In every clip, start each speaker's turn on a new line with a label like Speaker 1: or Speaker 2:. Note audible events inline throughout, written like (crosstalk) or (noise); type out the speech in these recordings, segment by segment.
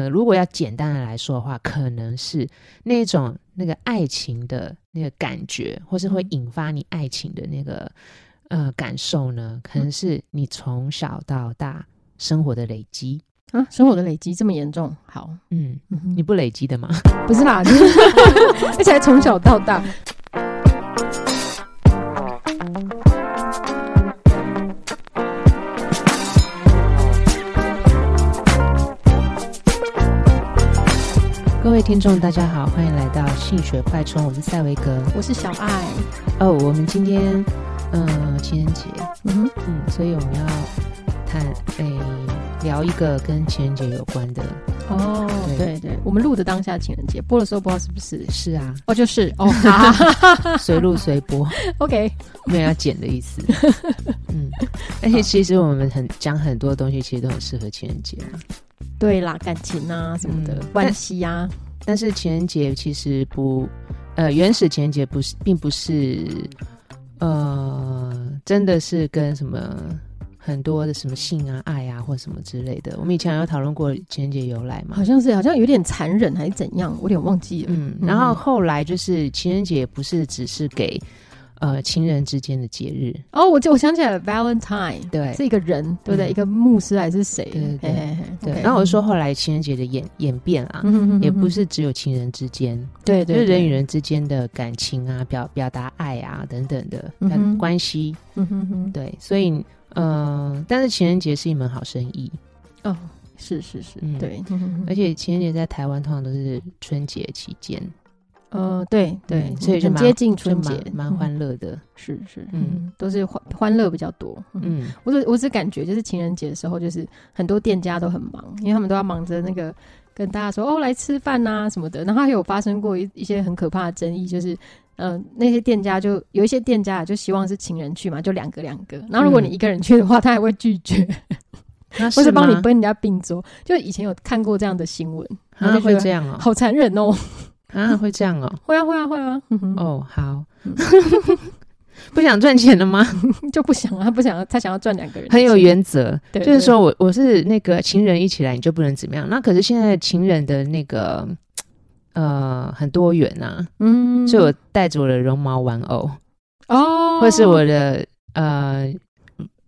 Speaker 1: 呃，如果要简单的来说的话，可能是那种那个爱情的那个感觉，或是会引发你爱情的那个呃感受呢，可能是你从小到大生活的累积
Speaker 2: 啊，生活的累积这么严重？好，
Speaker 1: 嗯，你不累积的吗？(laughs)
Speaker 2: 不是啦，(laughs) 而且还从小到大。
Speaker 1: 各位听众，大家好，欢迎来到性学快充，我是赛维格，
Speaker 2: 我是小爱。
Speaker 1: 哦，我们今天，嗯、呃，情人节，
Speaker 2: 嗯哼，
Speaker 1: 嗯，所以我们要谈，诶，聊一个跟情人节有关的。
Speaker 2: 哦，对。对，对，我们录的当下情人节，播的时候不知道是不是？
Speaker 1: 是啊，
Speaker 2: 哦，就是，哦，(laughs) 好，
Speaker 1: 随录随播
Speaker 2: ，OK，
Speaker 1: 没有要剪的意思。(laughs) 嗯，而且其实我们很讲很多东西，其实都很适合情人节啊。
Speaker 2: 对啦，感情啊什么的，嗯、关系啊。
Speaker 1: 但是情人节其实不，呃，原始情人节不是，并不是，呃，真的是跟什么很多的什么性啊、爱啊或什么之类的。我们以前有讨论过情人节由来嘛？
Speaker 2: 好像是，好像有点残忍还是怎样，我有点忘记了。
Speaker 1: 嗯，然后后来就是情人节不是只是给。呃，情人之间的节日。
Speaker 2: 哦，我就我想起来了，Valentine，
Speaker 1: 对，
Speaker 2: 是一个人，对不对？嗯、一个牧师还是谁？对
Speaker 1: 对
Speaker 2: 对，
Speaker 1: 然后我就说，后来情人节的演演变啊，也不是只有情人之间，
Speaker 2: 对对，
Speaker 1: 就是人与人之间的感情啊，表表达爱啊等等的、嗯、哼。关系，嗯哼哼，对。所以，嗯、呃，但是情人节是一门好生意。
Speaker 2: 哦，是是是，
Speaker 1: 嗯、
Speaker 2: 对。
Speaker 1: 而且情人节在台湾通常都是春节期间。
Speaker 2: 呃，对对，
Speaker 1: 嗯、所以
Speaker 2: 很接近春节，
Speaker 1: 蛮欢乐的，
Speaker 2: 是是，嗯，都是欢欢乐比较多。嗯，我只我只感觉就是情人节的时候，就是很多店家都很忙，因为他们都要忙着那个跟大家说哦来吃饭呐什么的。然后还有发生过一一些很可怕的争议，就是嗯、呃，那些店家就有一些店家就希望是情人去嘛，就两个两个。然后如果你一个人去的话，他还会拒绝，(laughs) 或是帮你跟人家并桌。就以前有看过这样的新闻，
Speaker 1: 然后就会这样哦，
Speaker 2: 好残忍哦。(laughs)
Speaker 1: 啊，会这样哦？(laughs)
Speaker 2: 会啊，会啊，会啊。
Speaker 1: 哦，好，(laughs) 不想赚钱了吗？(laughs)
Speaker 2: 就不想啊，他不想要，他想要赚两个人。
Speaker 1: 很有原则，
Speaker 2: 对，
Speaker 1: 就是说我我是那个情人一起来，你就不能怎么样。那可是现在情人的那个呃很多元呐，嗯，所以我带着我的绒毛玩偶哦，或是我的呃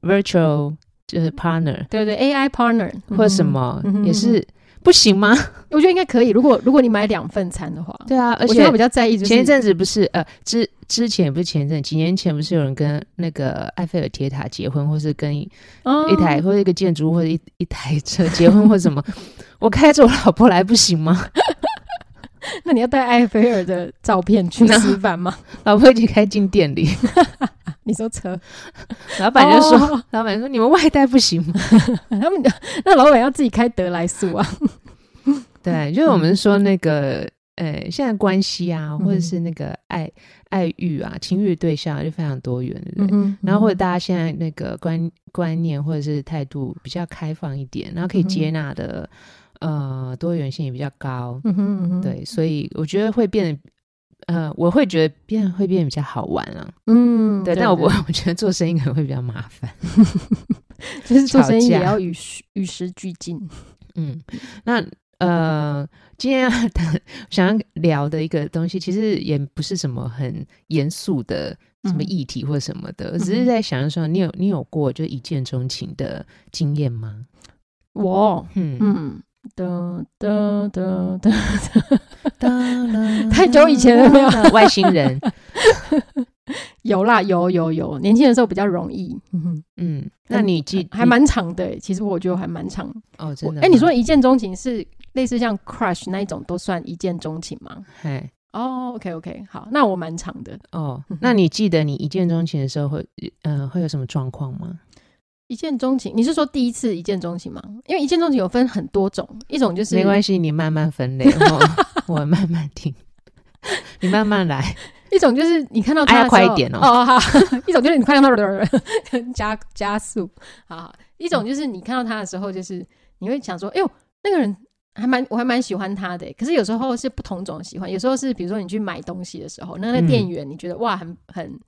Speaker 1: virtual 就是 partner，
Speaker 2: 对对，AI partner
Speaker 1: 或什么也是。不行吗？
Speaker 2: 我觉得应该可以。如果如果你买两份餐的话，
Speaker 1: 对啊，而且我比较在意。前一阵子不是呃之之前不是前一阵，几年前不是有人跟那个埃菲尔铁塔结婚，或是跟一台、哦、或者一个建筑物或者一一台车结婚或什么？(laughs) 我开着我老婆来不行吗？(laughs)
Speaker 2: 那你要带埃菲尔的照片去吃饭吗？(laughs)
Speaker 1: 老婆已经开进店里。(laughs)
Speaker 2: 你说车，
Speaker 1: 老板就说：“哦、老板说你们外带不行吗？
Speaker 2: 他们那老板要自己开德莱素啊。”
Speaker 1: 对，就是我们说那个，呃、欸，现在关系啊，或者是那个爱爱欲啊，情欲对象就非常多元，对不对？嗯嗯、然后或者大家现在那个观观念或者是态度比较开放一点，然后可以接纳的，嗯、呃，多元性也比较高。嗯哼嗯哼对，所以我觉得会变得。呃，我会觉得变会变比较好玩啊，嗯，对，但我我觉得做生意可能会比较麻烦，(laughs)
Speaker 2: 就是做生意也要与时与时俱进，
Speaker 1: 嗯，那呃，今天想要聊的一个东西，其实也不是什么很严肃的什么议题或什么的，嗯、只是在想说，你有你有过就一见钟情的经验吗？
Speaker 2: 我，嗯嗯。哒哒哒哒哒，(laughs) 太久以前了没有？(laughs)
Speaker 1: 外星人 (laughs)
Speaker 2: 有啦，有有有，年轻的时候比较容易。嗯嗯，
Speaker 1: 那你记
Speaker 2: 还蛮长的，其实我觉得还蛮长
Speaker 1: 哦，真的。
Speaker 2: 哎，你说一见钟情是类似像 crush 那一种都算一见钟情吗？
Speaker 1: 嘿，
Speaker 2: 哦，OK OK，好，那我蛮长的
Speaker 1: 哦。那你记得你一见钟情的时候会嗯会有什么状况吗？
Speaker 2: 一见钟情，你是说第一次一见钟情吗？因为一见钟情有分很多种，一种就是
Speaker 1: 没关系，你慢慢分类，(laughs) 我慢慢听，你慢慢来。(laughs)
Speaker 2: 一种就是你看到他
Speaker 1: 快一点哦。
Speaker 2: 哦好，(laughs) 一种就是你看到他加加速，好好。一种就是你看到他的时候，就是你会想说，哎呦，那个人还蛮，我还蛮喜欢他的。可是有时候是不同种喜欢，有时候是比如说你去买东西的时候，那个店员你觉得哇，很很。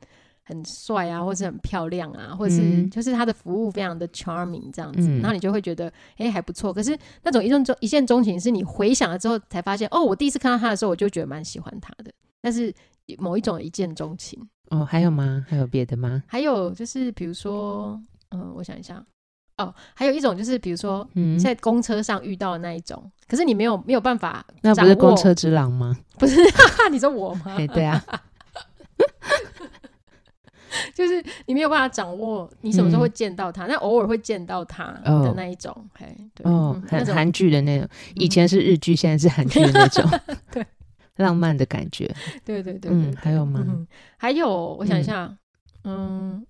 Speaker 2: 很帅啊，或是很漂亮啊，或者是就是他的服务非常的 charming 这样子，嗯、然后你就会觉得哎、欸、还不错。可是那种一见钟一见钟情，是你回想了之后才发现，哦，我第一次看到他的时候，我就觉得蛮喜欢他的。但是某一种一见钟情
Speaker 1: 哦，还有吗？还有别的吗？
Speaker 2: 还有就是比如说，嗯、呃，我想一下，哦，还有一种就是比如说，嗯，在公车上遇到的那一种，可是你没有没有办法，
Speaker 1: 那不是公车之狼吗？
Speaker 2: 不是，(laughs) 你说我吗？
Speaker 1: 欸、对啊。
Speaker 2: 就是你没有办法掌握你什么时候会见到他，但偶尔会见到他的那一种，嘿，对，
Speaker 1: 哦，很韩剧的那种，以前是日剧，现在是韩剧的那种，(laughs)
Speaker 2: 对，
Speaker 1: 浪漫的感觉，
Speaker 2: 对对对，
Speaker 1: 嗯，还有吗？
Speaker 2: 还有，我想一下，嗯，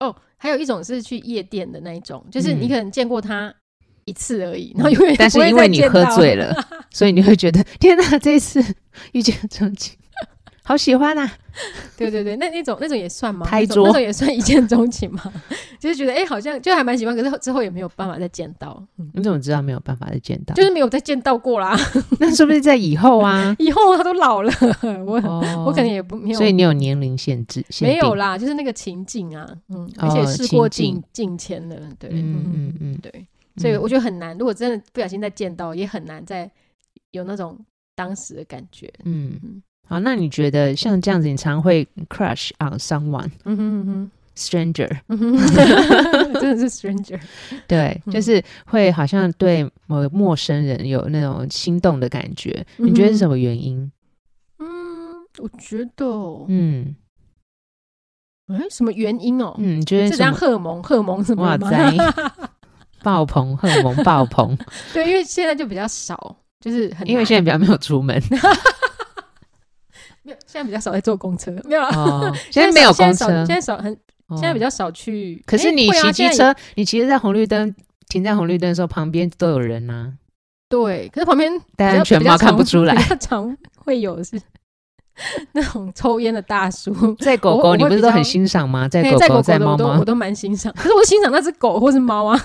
Speaker 2: 哦，还有一种是去夜店的那一种，就是你可能见过他一次而已，然后因为
Speaker 1: 但是因为你喝醉了，(laughs) 所以你会觉得天哪，这一次遇见钟情。好喜欢啊！
Speaker 2: 对对对，那那种那种也算吗？
Speaker 1: 拍桌
Speaker 2: 那种也算一见钟情吗？(laughs) 就是觉得哎、欸，好像就还蛮喜欢，可是之后也没有办法再见到。
Speaker 1: 你怎么知道没有办法再见到？
Speaker 2: 就是没有再见到过啦。(laughs)
Speaker 1: 那是不是在以后啊？(laughs)
Speaker 2: 以后他都老了，我、哦、我可能也不没有。
Speaker 1: 所以你有年龄限制？
Speaker 2: 没有啦，就是那个情境啊，嗯，而且事过境境迁了，对，嗯嗯嗯，对，所以我觉得很难。如果真的不小心再见到，也很难再有那种当时的感觉，嗯嗯。
Speaker 1: 好，那你觉得像这样子，你常会 crush on someone？嗯哼嗯哼，stranger，(laughs)
Speaker 2: 真的是 stranger。
Speaker 1: 对，就是会好像对某个陌生人有那种心动的感觉。你觉得是什么原因？
Speaker 2: 嗯，我觉得，嗯，哎，什么原因哦？
Speaker 1: 嗯，你觉得是这样？
Speaker 2: 荷尔蒙，荷尔蒙什么？哇
Speaker 1: 塞，(laughs) 爆棚，荷尔蒙爆棚。
Speaker 2: 对，因为现在就比较少，就是很，
Speaker 1: 因为现在比较没有出门。(laughs)
Speaker 2: 现在比较少在坐公车，没有啊。
Speaker 1: 哦、(laughs) 现在没有公车，
Speaker 2: 现在少很，现在比较少去。
Speaker 1: 可是你骑机车，你骑在红绿灯，停在红绿灯的时候，旁边都有人呐。
Speaker 2: 对，可是旁边
Speaker 1: 戴安全帽看不出
Speaker 2: 来。常会有是 (laughs) 那种抽烟的大叔。
Speaker 1: 在狗狗，你不是都很欣赏吗？在狗狗，在猫猫，
Speaker 2: 我都蛮欣赏。可是我欣赏那只狗或是猫啊。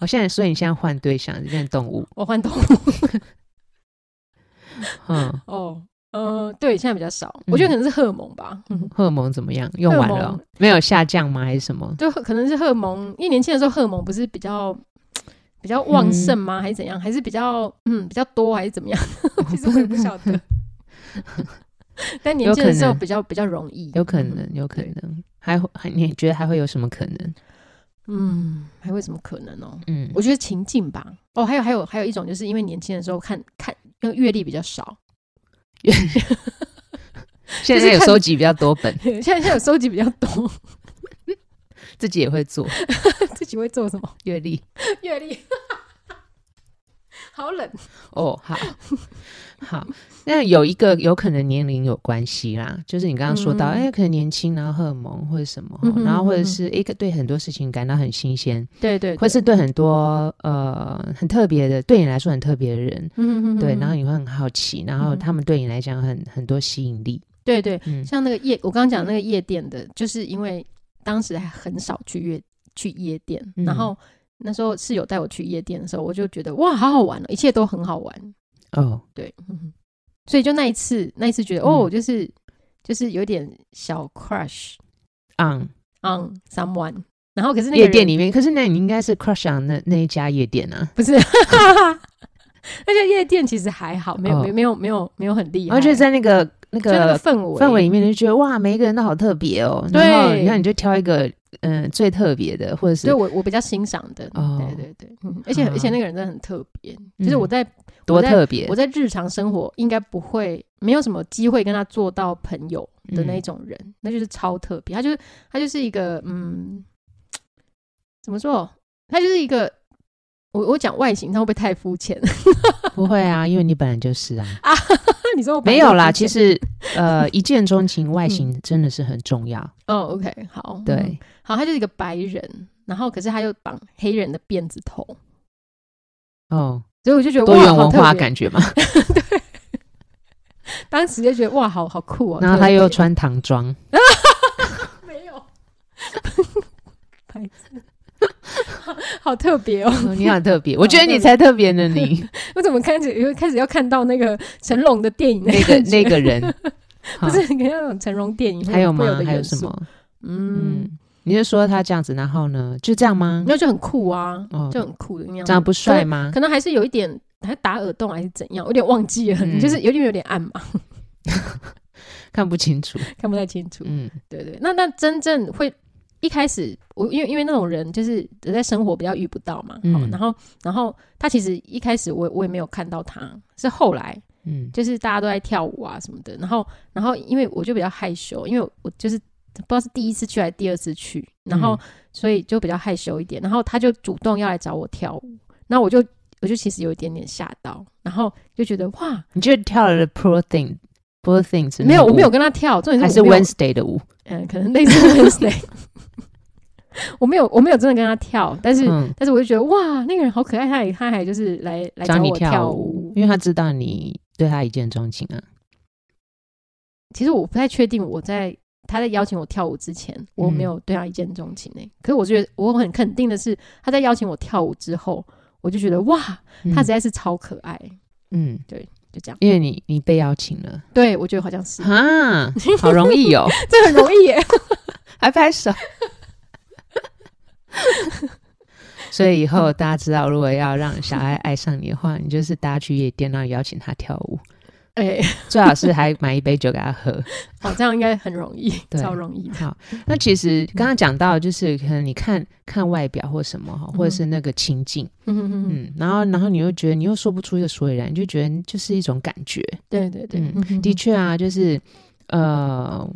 Speaker 1: 我 (laughs) 现在，所以你现在换对象，变动物。
Speaker 2: 我换动物。
Speaker 1: 嗯
Speaker 2: 哦。呃，对，现在比较少，我觉得可能是荷尔蒙吧。
Speaker 1: 荷尔蒙怎么样？用完了没有下降吗？还是什么？
Speaker 2: 就可能是荷尔蒙，因为年轻的时候荷尔蒙不是比较比较旺盛吗？还是怎样？还是比较嗯比较多？还是怎么样？(laughs) 其实我也不晓得。(laughs) 但年轻的时候比较比较容易，
Speaker 1: 有可能，有可能。还还你觉得还会有什么可能？
Speaker 2: 嗯，还会有什么可能哦？嗯，我觉得情境吧。哦，还有还有还有一种，就是因为年轻的时候看看，因为阅历比较少。(laughs)
Speaker 1: 现在有收集比较多本，(laughs)
Speaker 2: 现在现在有收集比较多，(laughs)
Speaker 1: 自己也会做，
Speaker 2: 自己会做什么？
Speaker 1: 阅历，
Speaker 2: 阅历。好冷。
Speaker 1: 哦，好。(laughs) 好，那有一个 (laughs) 有可能年龄有关系啦，就是你刚刚说到，哎、嗯。欸，可能年轻，然后荷尔蒙或者什么，然后或者是一个、欸、对很多事情感到很新鲜，
Speaker 2: 对，对对，
Speaker 1: 或是对很多呃很特别的，对你来说很特别的人，嗯哼对，然后你会很好奇，然后他们对你来讲很很多吸引力，
Speaker 2: 对对，嗯、像那个夜，我刚刚讲那个夜店的，就是因为当时还很少去夜去夜店，嗯、然后。那时候室友带我去夜店的时候，我就觉得哇，好好玩哦，一切都很好玩
Speaker 1: 哦。
Speaker 2: 对，所以就那一次，那一次觉得哦，就是就是有点小 crush
Speaker 1: on
Speaker 2: on someone。然后可是那
Speaker 1: 夜店里面，可是那你应该是 crush on 那那一家夜店啊？
Speaker 2: 不是，(laughs) 那家夜店其实还好，没有没没有没有没有很厉害。
Speaker 1: 而且在那个那个
Speaker 2: 氛围
Speaker 1: 氛围里面，就觉得哇，每一个人都好特别哦。然后你看，你就挑一个。嗯，最特别的，或者是
Speaker 2: 对我我比较欣赏的，对对对，而且而且那个人真的很特别，就是我在
Speaker 1: 多特别，
Speaker 2: 我在日常生活应该不会没有什么机会跟他做到朋友的那种人，那就是超特别，他就是他就是一个嗯，怎么说？他就是一个，我我讲外形，他会不会太肤浅？(laughs)
Speaker 1: 不会啊，因为你本来就是啊。(laughs)
Speaker 2: 你说我
Speaker 1: 没有啦，其实 (laughs) 呃，一见钟情，外形真的是很重要。
Speaker 2: 哦，OK，好，
Speaker 1: 对，
Speaker 2: 好，他就是一个白人，然后可是他又绑黑人的辫子头。
Speaker 1: 哦，
Speaker 2: 所以我就觉得
Speaker 1: 多元文化感觉嘛。(laughs)
Speaker 2: 对，当时就觉得哇，好好酷哦。
Speaker 1: 然后他又穿唐装。(laughs)
Speaker 2: 没有，白色。(laughs) 好特别哦！
Speaker 1: 你好特别，我觉得你才特别呢。你 (laughs)
Speaker 2: 我怎么开始又开始要看到那个成龙的电影？
Speaker 1: 那个那个人 (laughs)
Speaker 2: 不是你看那种成龙电影？
Speaker 1: 还有吗？还有什么？
Speaker 2: 嗯，
Speaker 1: 你就说他这样子，然后呢，就这样吗？
Speaker 2: 那就很酷啊，就很酷的样子。
Speaker 1: 这样不帅吗？
Speaker 2: 可能还是有一点，还打耳洞还是怎样，有点忘记了，就是有点有点暗嘛，
Speaker 1: 看不清楚，
Speaker 2: 看不太清楚。嗯，对对。那那真正会。一开始我因为因为那种人就是在生活比较遇不到嘛，嗯，然后然后他其实一开始我我也没有看到他，是后来，嗯，就是大家都在跳舞啊什么的，然后然后因为我就比较害羞，因为我就是不知道是第一次去还是第二次去，然后所以就比较害羞一点，然后他就主动要来找我跳舞，那我就我就其实有一点点吓到，然后就觉得哇，
Speaker 1: 你就跳了 Poor Thing Poor Things
Speaker 2: 没有，我没有跟他跳，重点
Speaker 1: 是还是 Wednesday 的舞，
Speaker 2: 嗯，可能类似 Wednesday。(laughs) 我没有，我没有真的跟他跳，但是，嗯、但是我就觉得哇，那个人好可爱，他也他还就是来来找我跳舞，
Speaker 1: 因为他知道你对他一见钟情啊。
Speaker 2: 其实我不太确定，我在他在邀请我跳舞之前，我没有对他一见钟情呢、欸。嗯、可是我觉得我很肯定的是，他在邀请我跳舞之后，我就觉得哇，他实在是超可爱。嗯，对，就这样。
Speaker 1: 因为你你被邀请了，
Speaker 2: 对我觉得好像是
Speaker 1: 啊，好容易哦，(laughs)
Speaker 2: 这很容易耶，(laughs)
Speaker 1: 还拍手。(laughs) 所以以后大家知道，如果要让小爱爱上你的话，你就是大家去夜店，然后邀请他跳舞。哎，最好是还买一杯酒给他喝。(laughs)
Speaker 2: 好，这样应该很容易，(laughs) 超容易。
Speaker 1: 好，那其实刚刚讲到，就是可能你看看外表或什么哈，或者是那个情境，嗯嗯，然后然后你又觉得你又说不出一个所以然，你就觉得就是一种感觉。
Speaker 2: 对对对，
Speaker 1: 的确啊，就是呃。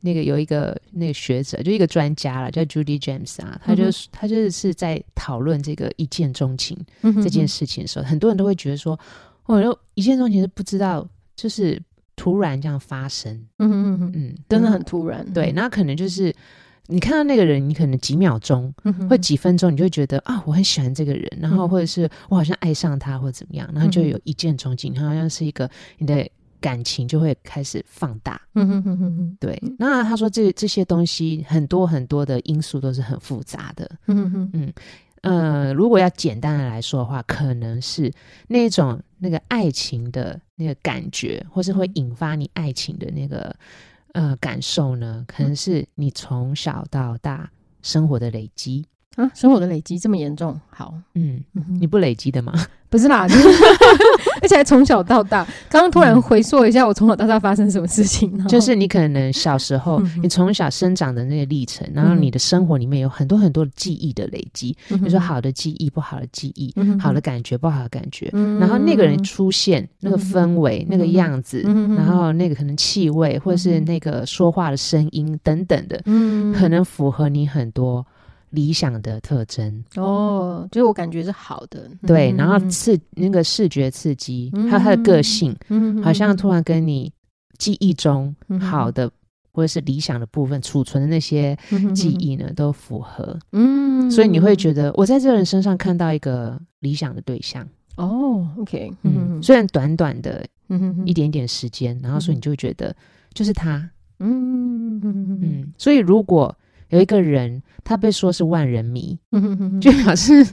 Speaker 1: 那个有一个那个学者，就一个专家了，叫 Judy James 啊，他就、嗯、他就是是在讨论这个一见钟情这件事情的时候，很多人都会觉得说，哦，一见钟情是不知道，就是突然这样发生，嗯嗯嗯嗯，
Speaker 2: 真的很突然，
Speaker 1: 对，那可能就是你看到那个人，你可能几秒钟、或几分钟，你就会觉得啊，我很喜欢这个人，然后或者是我好像爱上他，或者怎么样，然后就有一见钟情，他好像是一个你的。感情就会开始放大，嗯哼哼哼，对。那他说这这些东西很多很多的因素都是很复杂的，嗯哼嗯呃，如果要简单的来说的话，可能是那种那个爱情的那个感觉，或是会引发你爱情的那个呃感受呢，可能是你从小到大生活的累积。
Speaker 2: 啊，生活的累积这么严重？好，
Speaker 1: 嗯，你不累积的吗？
Speaker 2: 不是啦，(laughs) (laughs) 而且还从小到大。刚刚突然回溯一下，我从小到大发生什么事情呢？
Speaker 1: 就是你可能小时候，你从小生长的那个历程，然后你的生活里面有很多很多记忆的累积，比如说好的记忆、不好的记忆，好的感觉、不好的感觉，然后那个人出现，那个氛围、那个样子，然后那个可能气味，或者是那个说话的声音等等的，可能符合你很多。理想的特征。
Speaker 2: 哦，就是我感觉是好的，
Speaker 1: 对，然后刺那个视觉刺激，还有他的个性，好像突然跟你记忆中好的或者是理想的部分储存的那些记忆呢，都符合，嗯，所以你会觉得我在这个人身上看到一个理想的对象。
Speaker 2: 哦，OK，
Speaker 1: 嗯，虽然短短的一点点时间，然后所以你就觉得就是他，嗯。嗯，所以如果。有一个人，他被说是万人迷，就表示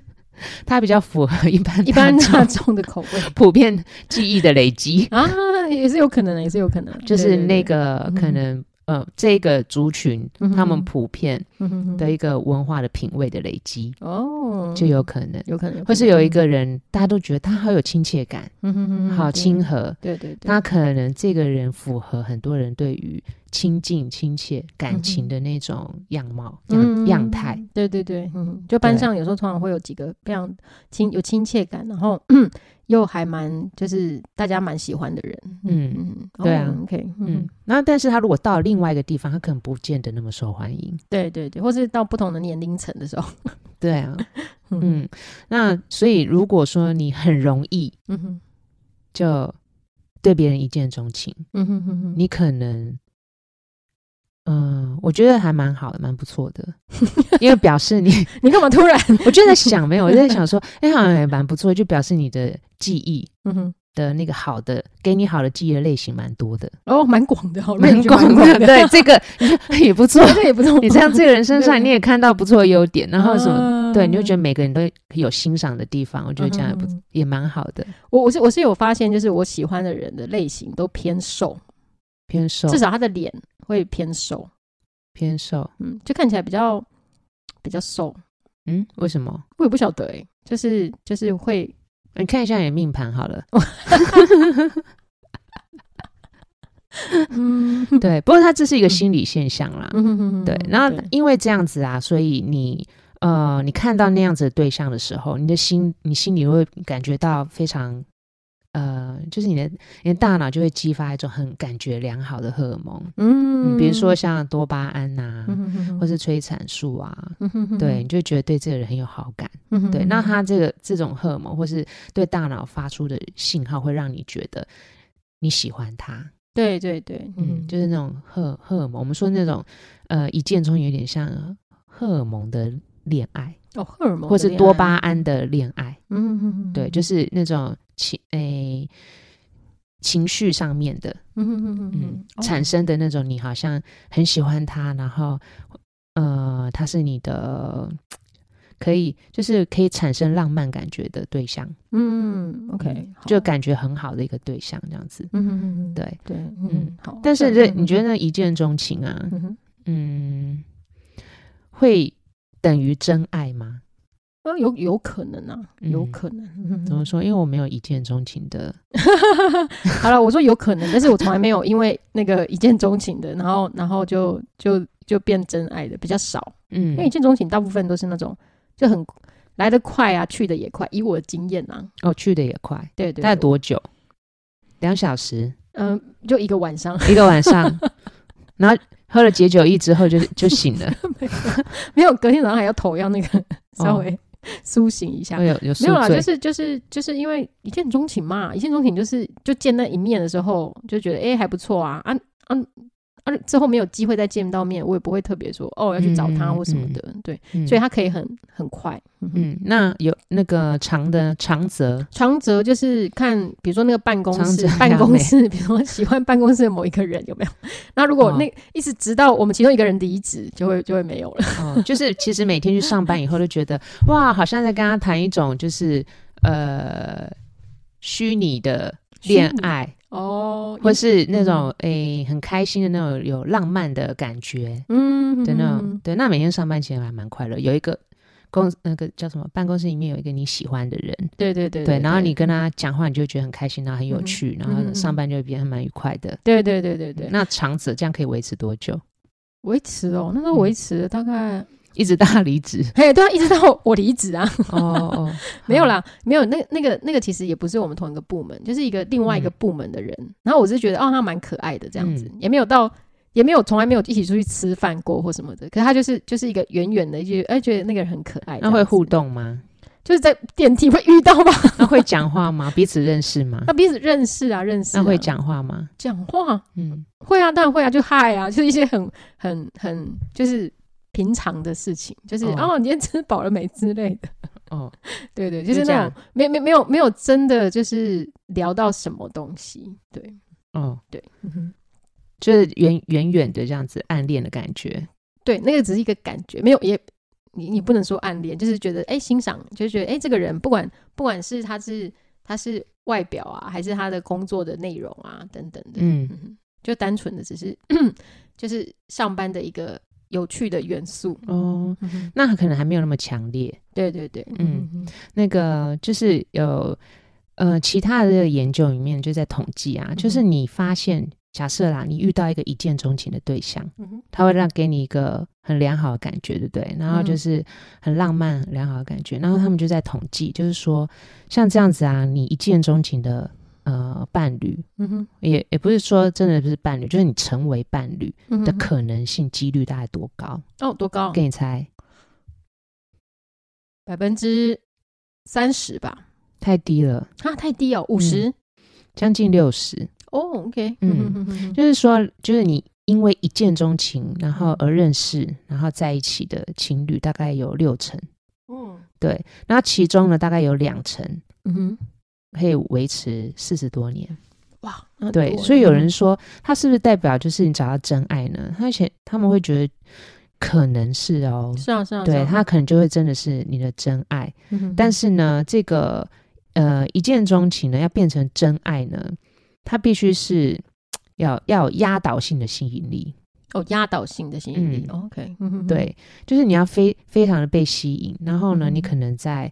Speaker 1: 他比较符合一般 (laughs)
Speaker 2: 一般大众的口味，(laughs)
Speaker 1: 普遍记忆的累积。(laughs)
Speaker 2: 啊，也是有可能的，也是有可能，
Speaker 1: 就是那个可能。呃，这个族群他们普遍的一个文化的品味的累积哦，就有可能，
Speaker 2: 有可能，
Speaker 1: 或是有一个人，大家都觉得他好有亲切感，好亲和，
Speaker 2: 对对对，
Speaker 1: 他可能这个人符合很多人对于亲近、亲切感情的那种样貌、样样态，
Speaker 2: 对对对，嗯，就班上有时候通常会有几个非常亲有亲切感，然后。又还蛮就是大家蛮喜欢的人，
Speaker 1: 嗯。嗯，对啊，OK，嗯，那但是他如果到了另外一个地方，他可能不见得那么受欢迎，
Speaker 2: 对对对，或是到不同的年龄层的时候，
Speaker 1: 对啊，(laughs) 嗯，那所以如果说你很容易，嗯哼，就对别人一见钟情，嗯哼哼哼，你可能。嗯，我觉得还蛮好的，蛮不错的，因为表示你，(laughs)
Speaker 2: 你干嘛突然？(laughs)
Speaker 1: 我就在想，没有，我就在想说，哎，好像也蛮不错，就表示你的记忆，(laughs) 嗯哼，的那个好的，给你好的记忆的类型蛮多的，
Speaker 2: 哦，蛮广的，
Speaker 1: 蛮广的，对，这个也不错，这也不错。你像这个人身上，你也看到不错的优点，然后什么，对，你就觉得每个人都有欣赏的地方，我觉得这样也不也蛮好的。
Speaker 2: 我我是我是有发现，就是我喜欢的人的类型都偏瘦。
Speaker 1: 偏瘦，
Speaker 2: 至少他的脸会偏瘦，
Speaker 1: 偏瘦，
Speaker 2: 嗯，就看起来比较比较瘦。
Speaker 1: 嗯，为什么？
Speaker 2: 我也不晓得哎，就是就是会，
Speaker 1: 你看一下你的命盘好了。(laughs) 嗯，对，不过它这是一个心理现象啦。嗯对，然后因为这样子啊，所以你呃，你看到那样子的对象的时候，你的心，你心里会感觉到非常。呃，就是你的你的大脑就会激发一种很感觉良好的荷尔蒙，嗯，比如说像多巴胺呐、啊，嗯、哼哼哼或是催产素啊，嗯、哼哼对，你就觉得对这个人很有好感，嗯、哼。哼对，那他这个这种荷尔蒙或是对大脑发出的信号，会让你觉得你喜欢他，
Speaker 2: 对对对，
Speaker 1: 嗯，就是那种荷荷尔蒙，我们说那种呃一见钟情有点像荷尔蒙的恋爱
Speaker 2: 哦，荷尔蒙
Speaker 1: 或是多巴胺的恋爱，
Speaker 2: 嗯哼哼，
Speaker 1: 对，就是那种。情诶、欸，情绪上面的，嗯嗯嗯嗯，产生的那种，你好像很喜欢他，然后呃，他是你的可以，就是可以产生浪漫感觉的对象，
Speaker 2: 嗯，OK，
Speaker 1: 嗯就感觉很好的一个对象，这样子，
Speaker 2: 嗯嗯嗯，
Speaker 1: 对
Speaker 2: 对，嗯，好。
Speaker 1: 但是这你觉得那一见钟情啊，嗯，嗯，会等于真爱吗？
Speaker 2: 有有可能啊，有可能。
Speaker 1: 嗯、(laughs) 怎么说？因为我没有一见钟情的。(laughs)
Speaker 2: 好了，我说有可能，但是我从来没有因为那个一见钟情的，然后然后就就就变真爱的比较少。嗯，因为一见钟情大部分都是那种就很来得快啊，去的也快。以我的经验啊，
Speaker 1: 哦，去的也快。
Speaker 2: 对，对对。
Speaker 1: 大概多久？两小时。
Speaker 2: 嗯、呃，就一个晚上。
Speaker 1: 一个晚上。(laughs) 然后喝了解酒液之后就就醒了。
Speaker 2: 没有，没有，隔天早上还要头要那个稍微。哦苏醒一下，
Speaker 1: 有有
Speaker 2: 没有啦？就是就是就是因为一见钟情嘛，一见钟情就是就见那一面的时候就觉得哎、欸、还不错啊啊啊啊！之后没有机会再见到面，我也不会特别说哦要去找他或什么的，对，嗯、所以他可以很很快。
Speaker 1: 嗯，那有那个长的长则，
Speaker 2: 长则就是看，比如说那个办公室，办公室，比如说喜欢办公室的某一个人有没有？那如果那一直直到我们其中一个人离职，就会就会没有了。
Speaker 1: 哦，就是其实每天去上班以后，都觉得哇，好像在跟他谈一种就是呃虚拟的恋爱哦，或是那种诶很开心的那种有浪漫的感觉，嗯，对那种对，那每天上班其实还蛮快乐，有一个。公那个叫什么？办公室里面有一个你喜欢的人，
Speaker 2: 对对对
Speaker 1: 对，然后你跟他讲话，你就觉得很开心，然后很有趣，然后上班就会变得蛮愉快的。
Speaker 2: 对对对对对。
Speaker 1: 那长者这样可以维持多久？
Speaker 2: 维持哦，那个维持大概
Speaker 1: 一直到离职。
Speaker 2: 嘿，对啊，一直到我离职啊。哦 (laughs) 哦，(laughs) 没有啦，没有。那那个那个其实也不是我们同一个部门，就是一个另外一个部门的人。然后我是觉得哦，他蛮可爱的这样子，也没有到。也没有从来没有一起出去吃饭过或什么的，可是他就是就是一个远远的，就哎觉得那个人很可爱。
Speaker 1: 那会互动吗？(laughs)
Speaker 2: 就是在电梯会遇到吗？
Speaker 1: 那会讲话吗？彼此认识吗？
Speaker 2: 那彼此认识啊，认识。那
Speaker 1: 会讲话吗？
Speaker 2: 讲话，嗯，会啊，当然会啊，就嗨啊，就是一些很很很就是平常的事情，就是哦，你今天吃饱了没之类的。(laughs) 哦，对 (laughs) 对，就是那种没没没有没有真的就是聊到什么东西，对，哦，对，嗯哼。
Speaker 1: 就是远远远的这样子暗恋的感觉，
Speaker 2: 对，那个只是一个感觉，没有也你你不能说暗恋，就是觉得哎、欸、欣赏，就觉得哎、欸、这个人不管不管是他是他是外表啊，还是他的工作的内容啊等等的，嗯，嗯，就单纯的只是 (clears throat) 就是上班的一个有趣的元素
Speaker 1: 哦，那可能还没有那么强烈，
Speaker 2: 对对对，
Speaker 1: 嗯，那个就是有呃其他的研究里面就在统计啊，就是你发现。假设啦，你遇到一个一见钟情的对象，嗯、哼他会让给你一个很良好的感觉，对不对？然后就是很浪漫、很良好的感觉。然后他们就在统计，就是说像这样子啊，你一见钟情的呃伴侣，嗯、哼也也不是说真的不是伴侣，就是你成为伴侣的可能性几率大概多高？
Speaker 2: 哦，多高？
Speaker 1: 给你猜，
Speaker 2: 百分之三十吧？
Speaker 1: 太低了
Speaker 2: 啊！太低哦，五十、嗯，
Speaker 1: 将近六十。
Speaker 2: 哦、oh，OK，
Speaker 1: 嗯，就是说，就是你因为一见钟情，然后而认识，然后在一起的情侣大概有六成，嗯，对，然后其中呢，大概有两成，嗯哼，可以维持四十多年，
Speaker 2: 哇，
Speaker 1: 对，所以有人说，他是不是代表就是你找到真爱呢？而且他们会觉得可能是哦，
Speaker 2: 是啊，是啊，
Speaker 1: 对，他可能就会真的是你的真爱，嗯，但是呢，这个呃一见钟情呢，要变成真爱呢？它必须是要要有压倒性的吸引力。
Speaker 2: 哦，压倒性的吸引力。嗯、OK，
Speaker 1: 对，就是你要非非常的被吸引，然后呢，嗯、你可能在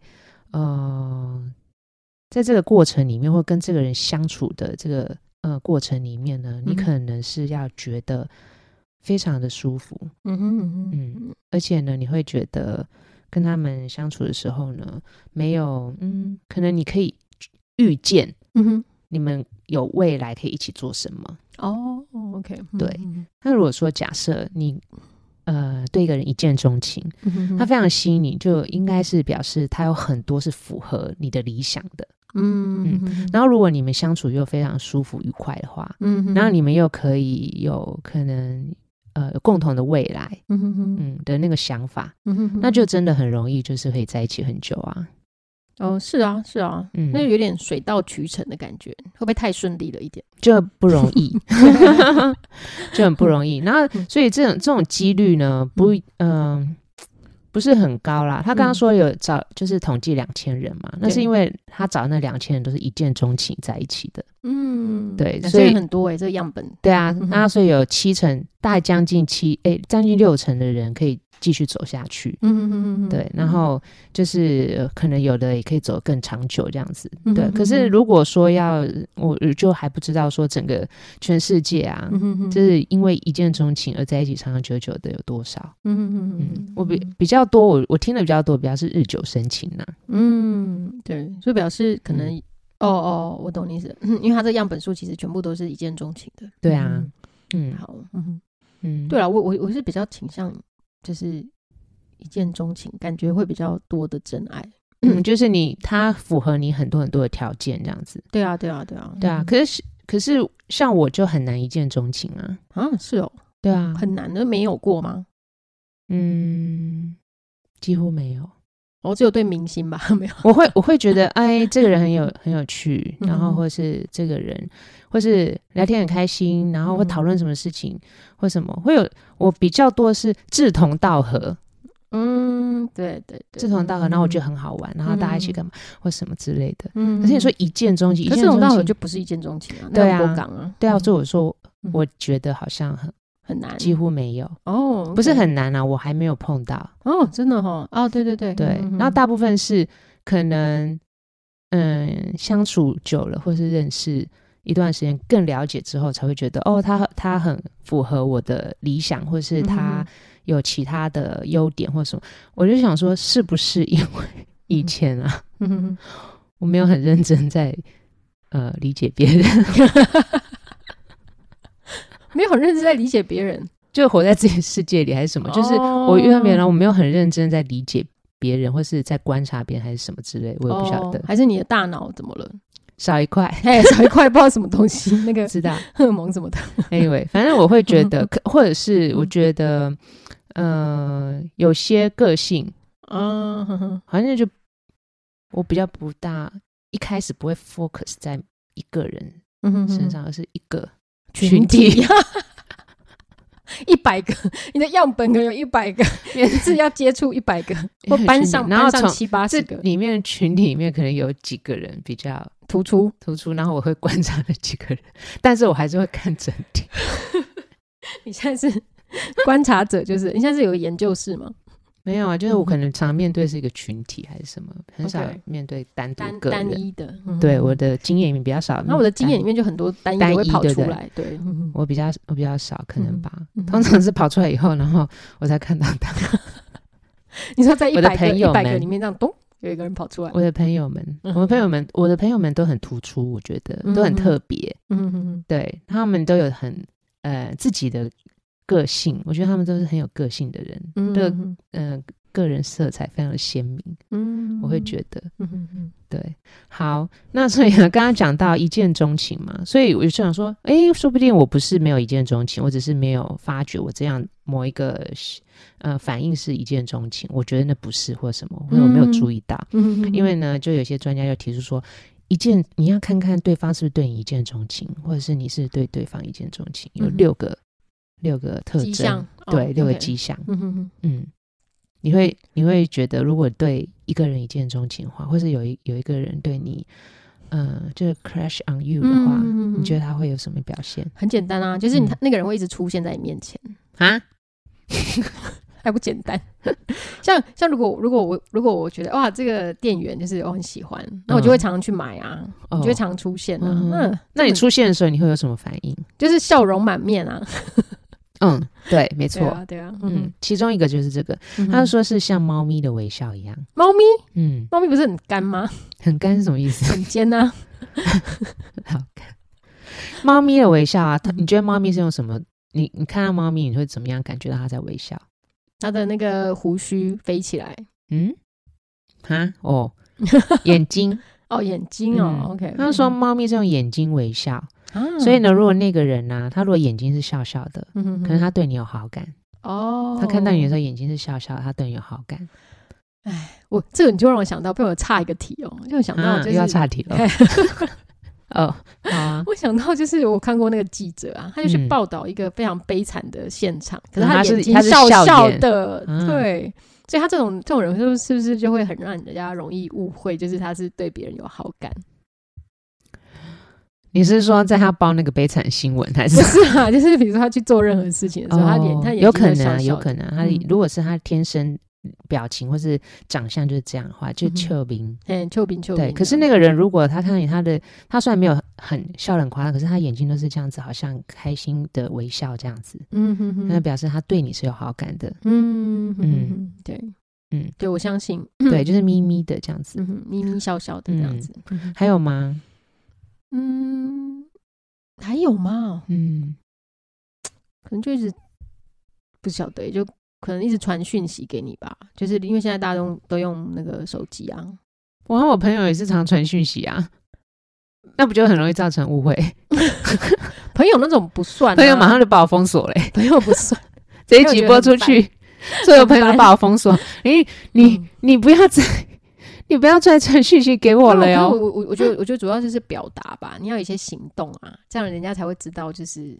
Speaker 1: 呃，在这个过程里面，或跟这个人相处的这个呃过程里面呢，你可能是要觉得非常的舒服。嗯哼嗯哼嗯，而且呢，你会觉得跟他们相处的时候呢，没有嗯，可能你可以预见，嗯哼，你们有未来可以一起做什么。
Speaker 2: 哦、oh，OK，
Speaker 1: 对。那如果说假设你呃对一个人一见钟情，他非常吸引你，就应该是表示他有很多是符合你的理想的。嗯嗯。嗯然后如果你们相处又非常舒服愉快的话，嗯哼，然后你们又可以有可能呃有共同的未来，嗯哼哼嗯的那个想法，嗯哼哼那就真的很容易，就是可以在一起很久啊。
Speaker 2: 哦，是啊，是啊，嗯，那有点水到渠成的感觉，会不会太顺利了一点？
Speaker 1: 就不容易，(laughs) (laughs) 就很不容易。然后，所以这种这种几率呢，不，嗯、呃，不是很高啦。他刚刚说有找，就是统计两千人嘛，那是因为他找的那两千人都是一见钟情在一起的。嗯，对，所以
Speaker 2: 很多哎、欸，这个样本。
Speaker 1: 对啊，那所以有七成，大概将近七，哎，将近六成的人可以。继续走下去，嗯嗯嗯嗯，对，然后就是可能有的也可以走更长久这样子，对。可是如果说要，我就还不知道说整个全世界啊，就是因为一见钟情而在一起长长久久的有多少？嗯哼哼嗯，我比比较多，我我听的比较多，比较是日久生情呐、啊。
Speaker 2: 嗯，对，所以表示可能，嗯、哦哦，我懂你意思，因为他这样本数其实全部都是一见钟情的。
Speaker 1: 对啊，嗯，
Speaker 2: 好，嗯嗯，对了，我我我是比较倾向。就是一见钟情，感觉会比较多的真爱。
Speaker 1: 嗯，就是你他符合你很多很多的条件，这样子。
Speaker 2: 对啊，对啊，对啊，
Speaker 1: 对啊。可是可是像我就很难一见钟情啊。
Speaker 2: 啊，是哦。
Speaker 1: 对啊，
Speaker 2: 很难的，没有过吗？
Speaker 1: 嗯，几乎没有。
Speaker 2: 我只有对明星吧，(laughs) 没有。
Speaker 1: 我会我会觉得，哎，这个人很有 (laughs) 很有趣，然后或是这个人，或是聊天很开心，然后会讨论什么事情，或什么会有。我比较多是志同道合，
Speaker 2: 嗯，对对对，
Speaker 1: 志同道合，然后我觉得很好玩，然后大家一起干嘛或什么之类的。嗯，可是你说一见钟情，
Speaker 2: 可是志同道合就不是一见钟情啊？
Speaker 1: 对啊，对啊，所以我说，我觉得好像很。
Speaker 2: 很难，
Speaker 1: 几乎没有。
Speaker 2: 哦，
Speaker 1: 不是很难啊，我还没有碰到
Speaker 2: 哦，真的哈，哦，对对对
Speaker 1: 对，然后大部分是可能嗯相处久了，或是认识一段时间，更了解之后，才会觉得哦，他他很符合我的理想，或是他有其他的优点或什么，我就想说，是不是因为以前啊，我没有很认真在呃理解别人。(laughs)
Speaker 2: 没有很认真在理解别人，
Speaker 1: 就活在自己世界里，还是什么？就是我遇到别人，我没有很认真在理解别人，或是在观察别人，还是什么之类，我也不晓得。
Speaker 2: 还是你的大脑怎么了？
Speaker 1: 少一块，(laughs)
Speaker 2: 哎，少一块，不知道什么东西，那个
Speaker 1: 知道 (laughs)
Speaker 2: 荷尔蒙什么的。
Speaker 1: Anyway，反正我会觉得，(laughs) 或者是我觉得，呃，有些个性，嗯，好像就我比较不大，一开始不会 focus 在一个人身上，而是一个。群体 (laughs) 一百个，你的样本可能有一百个，每次要接触一百个，或班上然后班上七八十个，里面群体里面可能有几个人比较突出突出，然后我会观察那几个人，但是我还是会看整体。(laughs)
Speaker 2: 你现在是观察者，就是你现在是有个研究室吗？
Speaker 1: 没有啊，就是我可能常面对是一个群体还是什么，很少面对单独个
Speaker 2: 单一的。
Speaker 1: 对，我的经验里面比较少。
Speaker 2: 那我的经验里面就很多单一会跑出来。对，
Speaker 1: 我比较我比较少，可能吧。通常是跑出来以后，然后我才看到他。(laughs)
Speaker 2: 你说在一百个一百个里面这样咚，有一个人跑出来。
Speaker 1: 我的朋友们，我的朋友们，我的朋友们都很突出，我觉得都很特别。嗯嗯，对，他们都有很呃自己的。个性，我觉得他们都是很有个性的人，嗯，的呃个人色彩非常的鲜明，嗯，我会觉得，嗯哼哼，对，好，那所以呢，刚刚讲到一见钟情嘛，所以我就想说，哎，说不定我不是没有一见钟情，我只是没有发觉我这样某一个呃反应是一见钟情，我觉得那不是或什么，或者我没有注意到，嗯哼，因为呢，就有些专家就提出说，一见你要看看对方是不是对你一见钟情，或者是你是对对方一见钟情，有六个。六个特征，对，六个迹象。嗯嗯，你会你会觉得，如果对一个人一见钟情的话，或是有一有一个人对你，嗯，就是 crush on you 的话，你觉得他会有什么表现？
Speaker 2: 很简单啊，就是你那个人会一直出现在你面前，
Speaker 1: 啊，(laughs)
Speaker 2: 还不简单？(laughs) 像像如果如果我如果我觉得哇，这个店员就是我很喜欢，那我就会常常去买啊，嗯、就会常常出现啊。嗯，
Speaker 1: 嗯，那你出现的时候，你会有什么反应？
Speaker 2: 就是笑容满面啊。
Speaker 1: 嗯，对，没错，
Speaker 2: 对啊，对啊嗯，
Speaker 1: 嗯，其中一个就是这个，他说是像猫咪的微笑一样。
Speaker 2: 猫咪，
Speaker 1: 嗯，
Speaker 2: 猫咪不是很干吗？
Speaker 1: 很干是什么意思？(laughs)
Speaker 2: 很尖呢、啊。(laughs)
Speaker 1: 好看。猫咪的微笑啊，它，你觉得猫咪是用什么？你你看到猫咪，你会怎么样感觉到它在微笑？
Speaker 2: 它的那个胡须飞起来。
Speaker 1: 嗯，哈哦，(laughs) 眼睛
Speaker 2: 哦，眼睛哦。嗯、OK，
Speaker 1: 他说猫咪是用眼睛微笑。啊、所以呢，如果那个人呢、啊，他如果眼睛是笑笑的，嗯、哼哼可能他对你有好感哦。他看到你的时候眼睛是笑笑的，他对你有好感。
Speaker 2: 哎，我这个你就让我想到，被我差一个题哦，就想到就是、
Speaker 1: 要岔题了。(laughs) 哦，好啊。
Speaker 2: 我想到就是我看过那个记者啊，他就去报道一个非常悲惨的现场，嗯、可是他眼睛笑笑的，嗯、对，所以他这种这种人是不是就会很让人家容易误会，就是他是对别人有好感？
Speaker 1: 你是说在他报那个悲惨新闻，还是
Speaker 2: 不是啊？就是比如说他去做任何事情的时候，哦、他脸他
Speaker 1: 有可能啊，有可能。他如果是他天生表情或是长相就是这样的话，就丘兵，
Speaker 2: 嗯，丘兵丘
Speaker 1: 对。可是那个人如果他看到你，他的他虽然没有很笑得很夸张，可是他眼睛都是这样子，好像开心的微笑这样子，嗯哼哼，那表示他对你是有好感的，
Speaker 2: 嗯嗯，对，嗯，对我相信，
Speaker 1: 对，就是 (laughs) 咪咪的这样子，
Speaker 2: 咪咪笑笑的这样子，
Speaker 1: 还有吗？
Speaker 2: 嗯，还有吗？
Speaker 1: 嗯，(tsk)
Speaker 2: 可能就一直不晓得，就可能一直传讯息给你吧。就是因为现在大家都都用那个手机啊。
Speaker 1: 我和我朋友也是常传讯息啊，那不就很容易造成误会？(laughs)
Speaker 2: 朋友那种不算，啊，
Speaker 1: 朋友马上就把我封锁嘞。
Speaker 2: 朋友不算，(laughs)
Speaker 1: 这一集播出去，所有朋友都把我封锁。诶，你、嗯、你不要再。你不要再传讯息给我了哟！
Speaker 2: 我我我觉得我觉得主要就是表达吧，你要有一些行动啊，这样人家才会知道，就是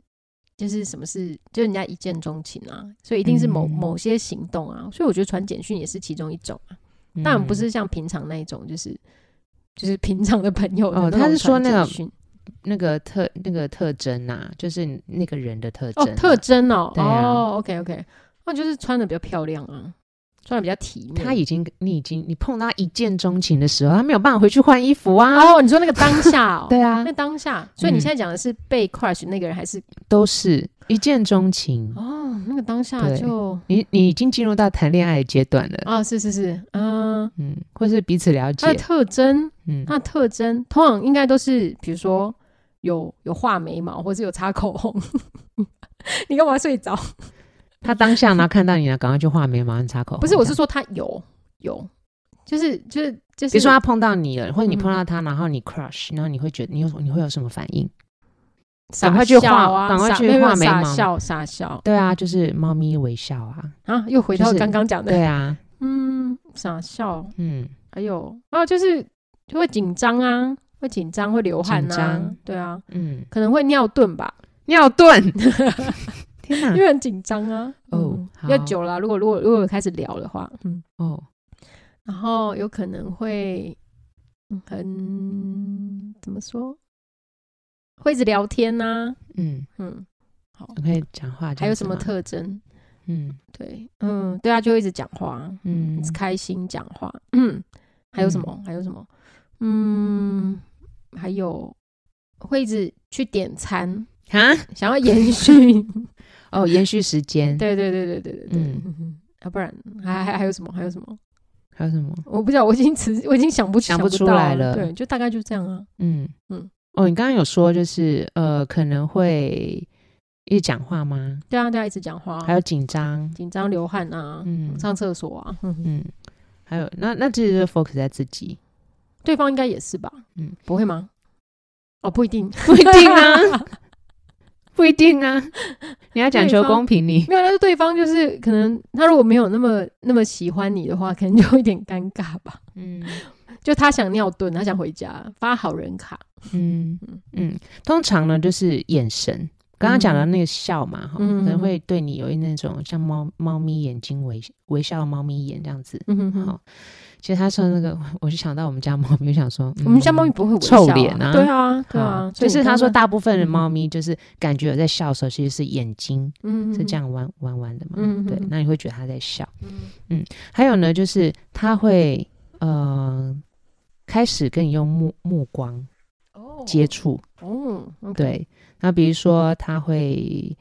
Speaker 2: 就是什么是，就是人家一见钟情啊，所以一定是某、嗯、某些行动啊，所以我觉得传简讯也是其中一种啊，当然不是像平常那一种，就是就是平常的朋友
Speaker 1: 哦，他是说那个那个特那个特征呐、啊，就是那个人的特征、啊。
Speaker 2: 哦、特征哦，
Speaker 1: 对啊、
Speaker 2: 哦，OK OK，那就是穿的比较漂亮啊。穿的比较体面，
Speaker 1: 他已经，你已经，你碰到他一见钟情的时候，他没有办法回去换衣服啊。
Speaker 2: 哦，你说那个当下哦，(laughs)
Speaker 1: 对啊，
Speaker 2: 那当下，所以你现在讲的是被 crush 那个人，还是
Speaker 1: 都是一见钟情？
Speaker 2: 哦，那个当下就
Speaker 1: 你，你已经进入到谈恋爱的阶段了
Speaker 2: 啊、哦！是是是，嗯
Speaker 1: 嗯，或是彼此了解。
Speaker 2: 他的特征，嗯，他的特征通常应该都是，比如说有有画眉毛，或是有擦口红。(laughs) 你干嘛睡着？
Speaker 1: 他当下呢看到你了，赶快去画眉毛、擦口红。
Speaker 2: 不是，我是说他有有，就是就是就是，
Speaker 1: 比如说他碰到你了，或者你碰到他，然后你 crush，然后你会觉得你有你会有什么反应？赶快去画啊！赶快去画眉毛，
Speaker 2: 傻笑傻笑。
Speaker 1: 对啊，就是猫咪微笑啊！
Speaker 2: 啊，又回到刚刚讲的。
Speaker 1: 对啊，
Speaker 2: 嗯，傻笑，嗯，还有啊，就是就会紧张啊，会紧张，会流汗啊，对啊，嗯，可能会尿遁吧，
Speaker 1: 尿遁。(laughs) 天哪，
Speaker 2: 因为很紧张啊！哦，要久了，如果如果如果开始聊的话，嗯哦，然后有可能会很怎么说，会一直聊天呐，嗯。嗯，好，
Speaker 1: 可以讲话。
Speaker 2: 还有什么特征？
Speaker 1: 嗯，
Speaker 2: 对，嗯，对啊，就会一直讲话，嗯，开心讲话，嗯，还有什么？还有什么？嗯，还有会一直去点餐
Speaker 1: 啊，
Speaker 2: 想要延续。(laughs)
Speaker 1: 哦，延续时间，
Speaker 2: 对对对对对对对，嗯，要不然还还还有什么？还有什么？
Speaker 1: 还有什么？
Speaker 2: 我不知道，我已经词我已经想不
Speaker 1: 想不出来了。
Speaker 2: 对，就大概就这样啊。
Speaker 1: 嗯嗯。哦，你刚刚有说就是呃，可能会一直讲话吗？
Speaker 2: 对啊，对啊，一直讲话。
Speaker 1: 还有紧张，
Speaker 2: 紧张流汗啊，嗯，上厕所啊，
Speaker 1: 嗯，还有那那这是 focus 在自己，
Speaker 2: 对方应该也是吧？嗯，不会吗？哦，不一定，
Speaker 1: 不一定啊。(laughs) 不一定啊，(laughs) 你要讲求公平你，你
Speaker 2: 没有，但是对方就是可能他如果没有那么那么喜欢你的话，可能就有点尴尬吧。嗯，就他想尿遁，他想回家发好人卡。
Speaker 1: 嗯嗯。嗯，通常呢就是眼神，刚刚讲的那个笑嘛，哈、嗯，可能会对你有那种像猫猫咪眼睛微微笑的猫咪眼这样子，嗯哼，好。其实他说那个，(laughs) 我就想到我们家猫咪，就想说，
Speaker 2: 我们家猫咪不会
Speaker 1: 臭脸啊，
Speaker 2: 对啊，对啊。
Speaker 1: 就是他说，大部分的猫咪就是感觉有在笑的时候，其实是眼睛嗯是这样弯弯弯的嘛，嗯，对。那你会觉得它在笑，嗯嗯。还有呢，就是它会呃开始跟你用目目光接触哦，对。那比如说它会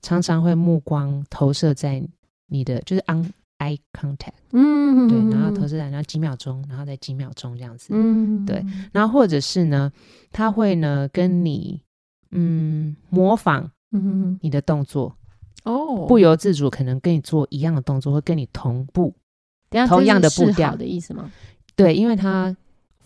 Speaker 1: 常常会目光投射在你的，就是 on。Eye contact，嗯，对，然后投射在，然后几秒钟，然后再几秒钟这样子，嗯，对，然后或者是呢，他会呢跟你，嗯，模仿，嗯，你的动作，哦，不由自主，可能跟你做一样的动作，会跟你同步，同样的步调。
Speaker 2: 的意思吗？
Speaker 1: 对，因为他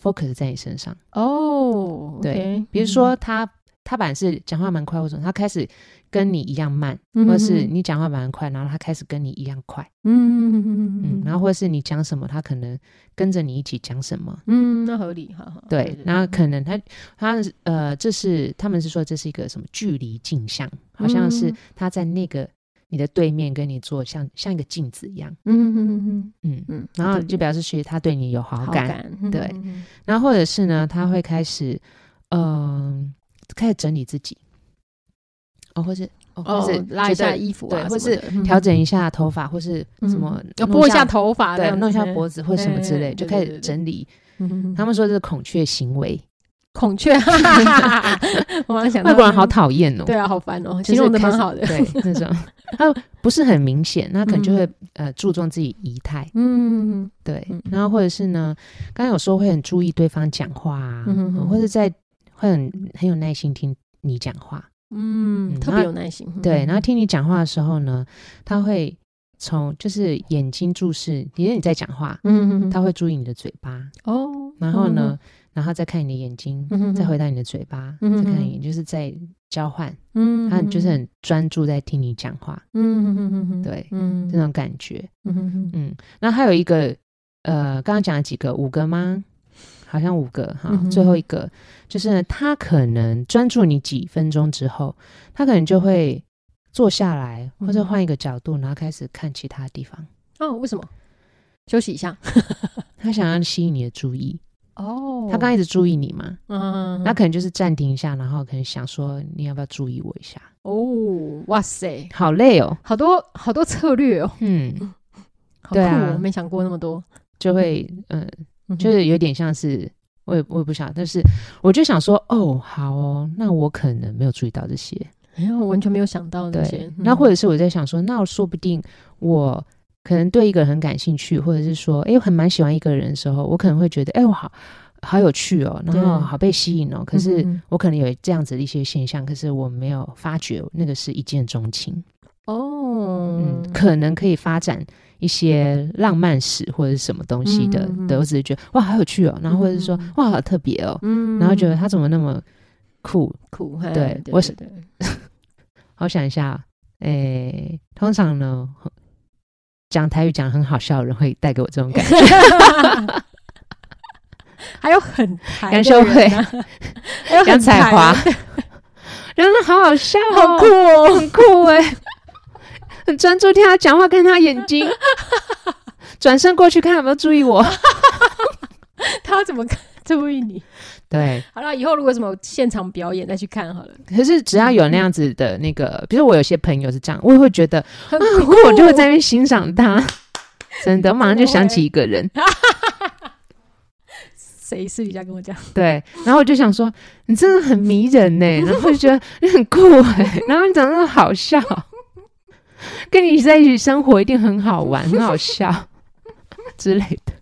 Speaker 1: focus 在你身上，哦，对，比如说他。他本来是讲话蛮快，或者他开始跟你一样慢，嗯、或者是你讲话蛮快，然后他开始跟你一样快，嗯嗯嗯嗯，然后或者是你讲什么，他可能跟着你一起讲什么，嗯，那合理，哈，对，然后可能他他呃，这是他们是说这是一个什么距离镜像，好像是他在那个你的对面跟你做像像一个镜子一样，嗯嗯嗯嗯嗯，然后就表示其实他对你有好感，好感对，然后或者是呢，他会开始嗯。呃开始整理自己，哦，或是哦，或是
Speaker 2: 拉一下衣服啊，
Speaker 1: 或是调整一下头发，或是什么
Speaker 2: 要拨一下头发，
Speaker 1: 对，弄一下脖子或什么之类，就开始整理。他们说这是孔雀行为，
Speaker 2: 孔雀，(laughs) 我刚想到
Speaker 1: 外国人好讨厌哦，
Speaker 2: 对啊，好烦哦，形容的蛮好的，
Speaker 1: 对，那种。(laughs) 他不是很明显，那可能就会呃注重自己仪态，嗯，对，然后或者是呢，刚刚有说会很注意对方讲话啊，或者在。会很很有耐心听你讲话，
Speaker 2: 嗯，嗯特别有耐心。
Speaker 1: 对，然后听你讲话的时候呢，他会从就是眼睛注视，因为你在讲话，嗯，他会注意你的嘴巴，哦，然后呢，然后再看你的眼睛，再回到你的嘴巴，再看你，就是在交换，嗯，他就是很专注在听你讲话，嗯，对，嗯，这种感觉，嗯嗯，然后还有一个，呃，刚刚讲了几个，五个吗？好像五个哈，最后一个、就是呢，他可能专注你几分钟之后，他可能就会坐下来，或者换一个角度，然后开始看其他地方。
Speaker 2: 哦，为什么？休息一下，(laughs)
Speaker 1: 他想要吸引你的注意。哦，他刚一直注意你嘛，嗯，那可能就是暂停一下，然后可能想说，你要不要注意我一下？
Speaker 2: 哦，哇塞，
Speaker 1: 好累哦，
Speaker 2: 好多好多策略哦，嗯，(laughs) 好酷哦，对啊，没想过那么多，
Speaker 1: 就会嗯。就是有点像是，我也我也不晓得，但是我就想说，哦，好哦，那我可能没有注意到这些，
Speaker 2: 哎呀，我完全没有想到那些。
Speaker 1: 对，那或者是我在想说，那说不定我可能对一个人很感兴趣，或者是说，哎，我很蛮喜欢一个人的时候，我可能会觉得，哎，我好好有趣哦，然后好被吸引哦。可是我可能有这样子的一些现象，可是我没有发觉那个是一见钟情。哦，嗯，可能可以发展。一些浪漫史或者是什么东西的，对，我只是觉得哇，好有趣哦，然后或者是说哇，好特别哦，然后觉得他怎么那么酷酷？对，我是 (laughs) 好想一下，诶，通常呢，讲台语讲很好笑的人会带给我这种感觉，(laughs)
Speaker 2: 还有很
Speaker 1: 杨秀慧，杨彩华，(laughs) 真的好好笑，
Speaker 2: 好酷哦，
Speaker 1: 很酷哎。很专注听他讲话，看他眼睛，(laughs) 转身过去看有没有注意我。(laughs)
Speaker 2: 他怎么看注意你？
Speaker 1: 对，
Speaker 2: 好了，以后如果什么现场表演再去看好了。
Speaker 1: 可是只要有那样子的那个，比如我有些朋友是这样，我也会觉得很酷，我就会在那边欣赏他。(laughs) 真的，我马上就想起一个人。
Speaker 2: 谁私底下跟我讲？
Speaker 1: 对，然后我就想说，你真的很迷人呢，然后就觉得你很酷哎，然后你长得那么好笑。(laughs) 跟你在一起生活一定很好玩，(laughs) 很好笑之类的。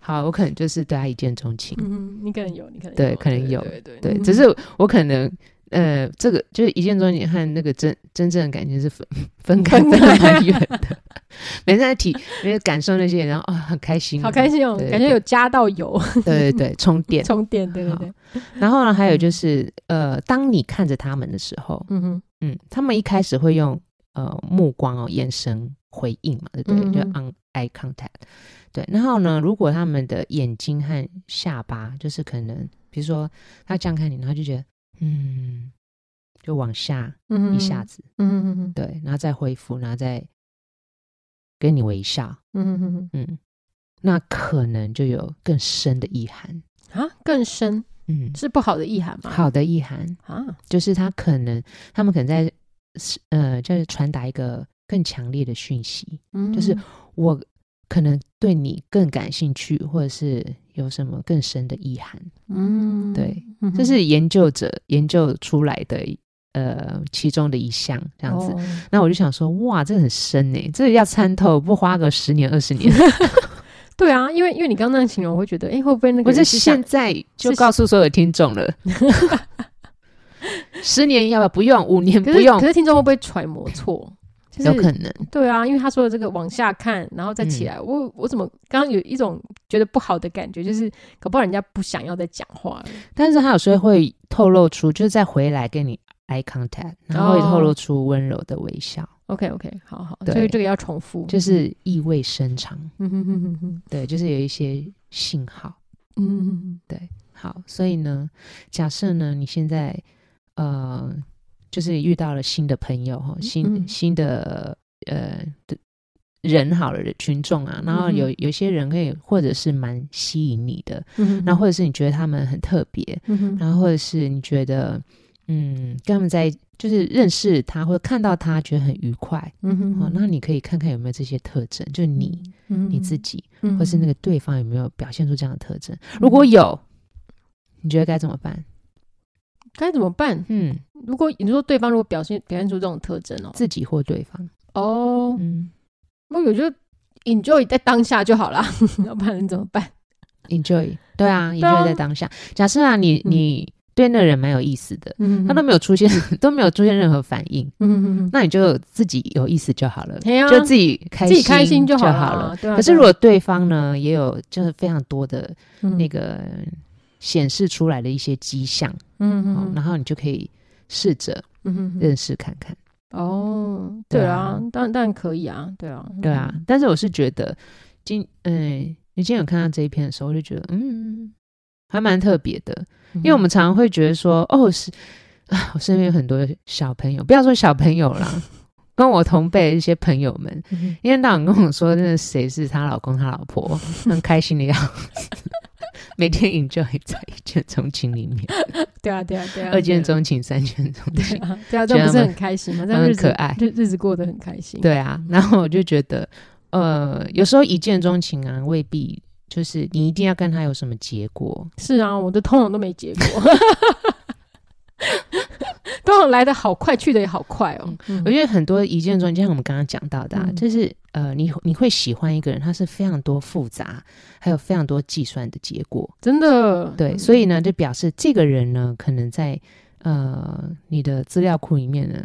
Speaker 1: 好，我可能就是对他一见钟情。
Speaker 2: 嗯，你可能有，你可能
Speaker 1: 对，可能有，对对对。只是我可能呃，这个就是一见钟情和那个真真正的感情是分分开分的蛮远的。每次在体，每次感受那些，然后啊，很开心，
Speaker 2: 好开心哦，感觉有加到油。
Speaker 1: 对对对，充电 (laughs)
Speaker 2: 充电，对对对。
Speaker 1: 然后呢，还有就是呃，当你看着他们的时候，嗯哼，嗯，他们一开始会用。呃，目光哦，眼神回应嘛，对不对？嗯、就 on eye contact。对，然后呢，如果他们的眼睛和下巴，就是可能，比如说他这样看你，然后就觉得，嗯，就往下一下子，嗯嗯嗯，对，然后再恢复，然后再跟你微笑，嗯嗯嗯，那可能就有更深的意涵
Speaker 2: 啊，更深，嗯，是不好的意涵吗？
Speaker 1: 好的意涵啊，就是他可能他们可能在呃，就是传达一个更强烈的讯息，嗯，就是我可能对你更感兴趣，或者是有什么更深的意涵，嗯，对，这是研究者研究出来的。呃，其中的一项这样子，那、oh. 我就想说，哇，这很深呢，这个要参透，不花个十年二十年？(laughs)
Speaker 2: 对啊，因为因为你刚刚那样形容，我会觉得，哎，会不会那个？
Speaker 1: 我是现在就告诉所有听众了，(laughs) 十年要不要？不用，五年不用。
Speaker 2: 可是听众会不会揣摩错？
Speaker 1: 就是、有可能。
Speaker 2: 对啊，因为他说的这个往下看，然后再起来，嗯、我我怎么刚刚有一种觉得不好的感觉，就是搞不好人家不想要再讲话了。
Speaker 1: 但是他有时候会透露出，就是再回来跟你。eye contact，然后会透露出温柔的微笑。
Speaker 2: Oh, OK OK，好好，所以这个要重复，
Speaker 1: 就是意味深长。嗯哼哼哼哼，对，就是有一些信号。嗯哼哼，对，好，所以呢，假设呢，你现在呃，就是遇到了新的朋友哈，新、嗯、新的呃的人好了的群众啊，然后有有些人可以或者是蛮吸引你的，嗯哼，然后或者是你觉得他们很特别，嗯哼，然后或者是你觉得。嗯，跟他们在就是认识他或者看到他觉得很愉快，嗯哼，好，那你可以看看有没有这些特征，就你、嗯、你自己，嗯、或是那个对方有没有表现出这样的特征？嗯、如果有，你觉得该怎么办？
Speaker 2: 该怎么办？嗯，如果你说对方如果表现表现出这种特征哦，
Speaker 1: 自己或对方。
Speaker 2: 哦，嗯，那我就 enjoy 在当下就好了，(laughs) 要不然能怎么办
Speaker 1: ？enjoy，对啊，enjoy 在当下。假设啊，你你。嗯对那个人蛮有意思的，嗯、他都没有出现，(laughs) 都没有出现任何反应，嗯、哼那你就自己有意思就好了，啊、就自己开心，自己开心就好了。好了。可是如果对方呢，也有就是非常多的那个显示出来的一些迹象，嗯哼，然后你就可以试着认识看看。
Speaker 2: 哦，对啊，当然当然可以啊，对啊，
Speaker 1: 对啊。但是我是觉得今嗯，你今天有看到这一篇的时候，我就觉得嗯。还蛮特别的，因为我们常常会觉得说，哦，是啊，我身边有很多小朋友，不要说小朋友啦，(laughs) 跟我同辈的一些朋友们，一天到晚跟我说，那谁是她老公、她老婆，很开心的样子，(laughs) 每天 enjoy 在一见钟情里面。(laughs)
Speaker 2: 对啊，对啊，对啊，
Speaker 1: 二见钟情，三见钟情，
Speaker 2: 对啊，(laughs) 这不是很开心吗？
Speaker 1: 很可爱，
Speaker 2: 日日子过得很开心。
Speaker 1: 对啊，然后我就觉得，呃，有时候一见钟情啊，未必。就是你一定要跟他有什么结果？
Speaker 2: 是啊，我的通常都没结果，(laughs) 通常来的好快，去的也好快哦。
Speaker 1: 嗯、我觉得很多一见钟情，就像我们刚刚讲到的、啊，嗯、就是呃，你你会喜欢一个人，他是非常多复杂，还有非常多计算的结果，
Speaker 2: 真的。
Speaker 1: 对，所以呢，就表示这个人呢，可能在呃你的资料库里面呢。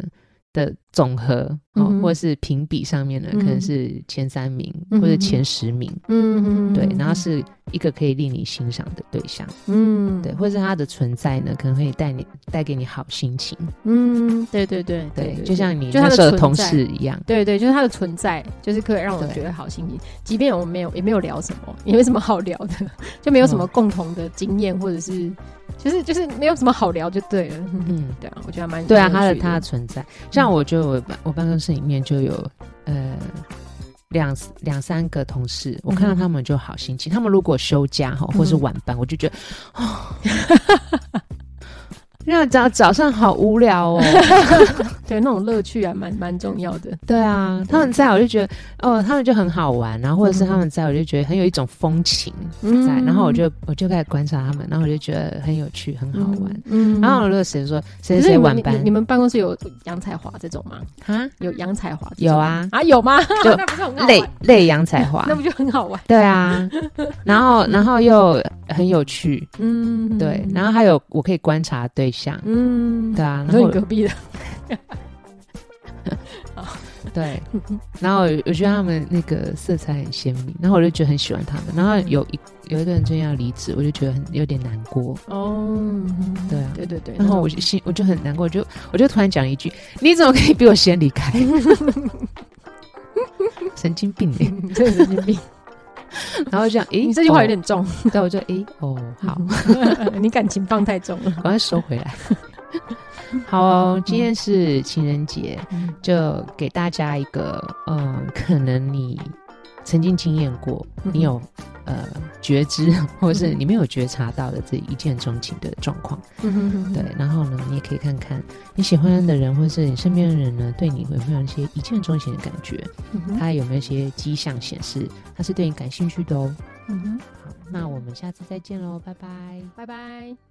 Speaker 1: 的总和哦，或是评比上面呢，可能是前三名或者前十名，嗯，对，然后是一个可以令你欣赏的对象，嗯，对，或者是他的存在呢，可能会带你带给你好心情，嗯，
Speaker 2: 对对对
Speaker 1: 对，就像你那时候的同事一样，
Speaker 2: 对对，就是他的存在，就是可以让我觉得好心情，即便我们没有也没有聊什么，也没什么好聊的，就没有什么共同的经验或者是。就是就是没有什么好聊就对了，嗯，对啊，我觉得蛮
Speaker 1: 对啊，他的他的存在，像我觉得我办我办公室里面就有呃两两三个同事，我看到他们就好心情，他们如果休假哈或是晚班，我就觉得哦。因为早早上好无聊哦，(laughs)
Speaker 2: 对，那种乐趣还蛮蛮重要的。
Speaker 1: 对啊，他们在我就觉得哦，他们就很好玩，然后或者是他们在我就觉得很有一种风情在，然后我就我就开始观察他们，然后我就觉得很有趣，很好玩。嗯，然后我就谁说谁谁晚班？
Speaker 2: 你们办公室有杨彩华这种吗？啊，有杨彩华？
Speaker 1: 有啊
Speaker 2: 啊有吗？
Speaker 1: 就 (laughs) 那不是很好玩？类类杨彩华，(laughs)
Speaker 2: 那不就很好玩？
Speaker 1: 对啊，然后然后又很有趣，嗯，对，然后还有我可以观察对象。嗯，对啊，然后
Speaker 2: 你隔壁的，(laughs)
Speaker 1: 对，(laughs) 然后我觉得他们那个色彩很鲜明，然后我就觉得很喜欢他们。然后有一有一个人真要离职，我就觉得很有点难过。哦，对啊，
Speaker 2: 对对对。
Speaker 1: 然后我就心我就很难过，我就我就突然讲一句：“你怎么可以比我先离开？” (laughs) 神经病哎，
Speaker 2: 真的神经病。(laughs)
Speaker 1: 然后这样，(laughs) 诶，
Speaker 2: 你这句话有点重。
Speaker 1: 对我就，诶，哦，(laughs) 好，
Speaker 2: 你感情放太重了，
Speaker 1: 赶快收回来。好哦，今天是情人节，就给大家一个，嗯，可能你曾经经验过，你有呃觉知，或是你没有觉察到的这一见钟情的状况，对，然后呢，你也可以看看你喜欢的人，或是你身边的人呢，对你会不会有一些一见钟情的感觉？他有没有一些迹象显示他是对你感兴趣的哦？嗯哼，好，那我们下次再见喽，拜拜，
Speaker 2: 拜拜。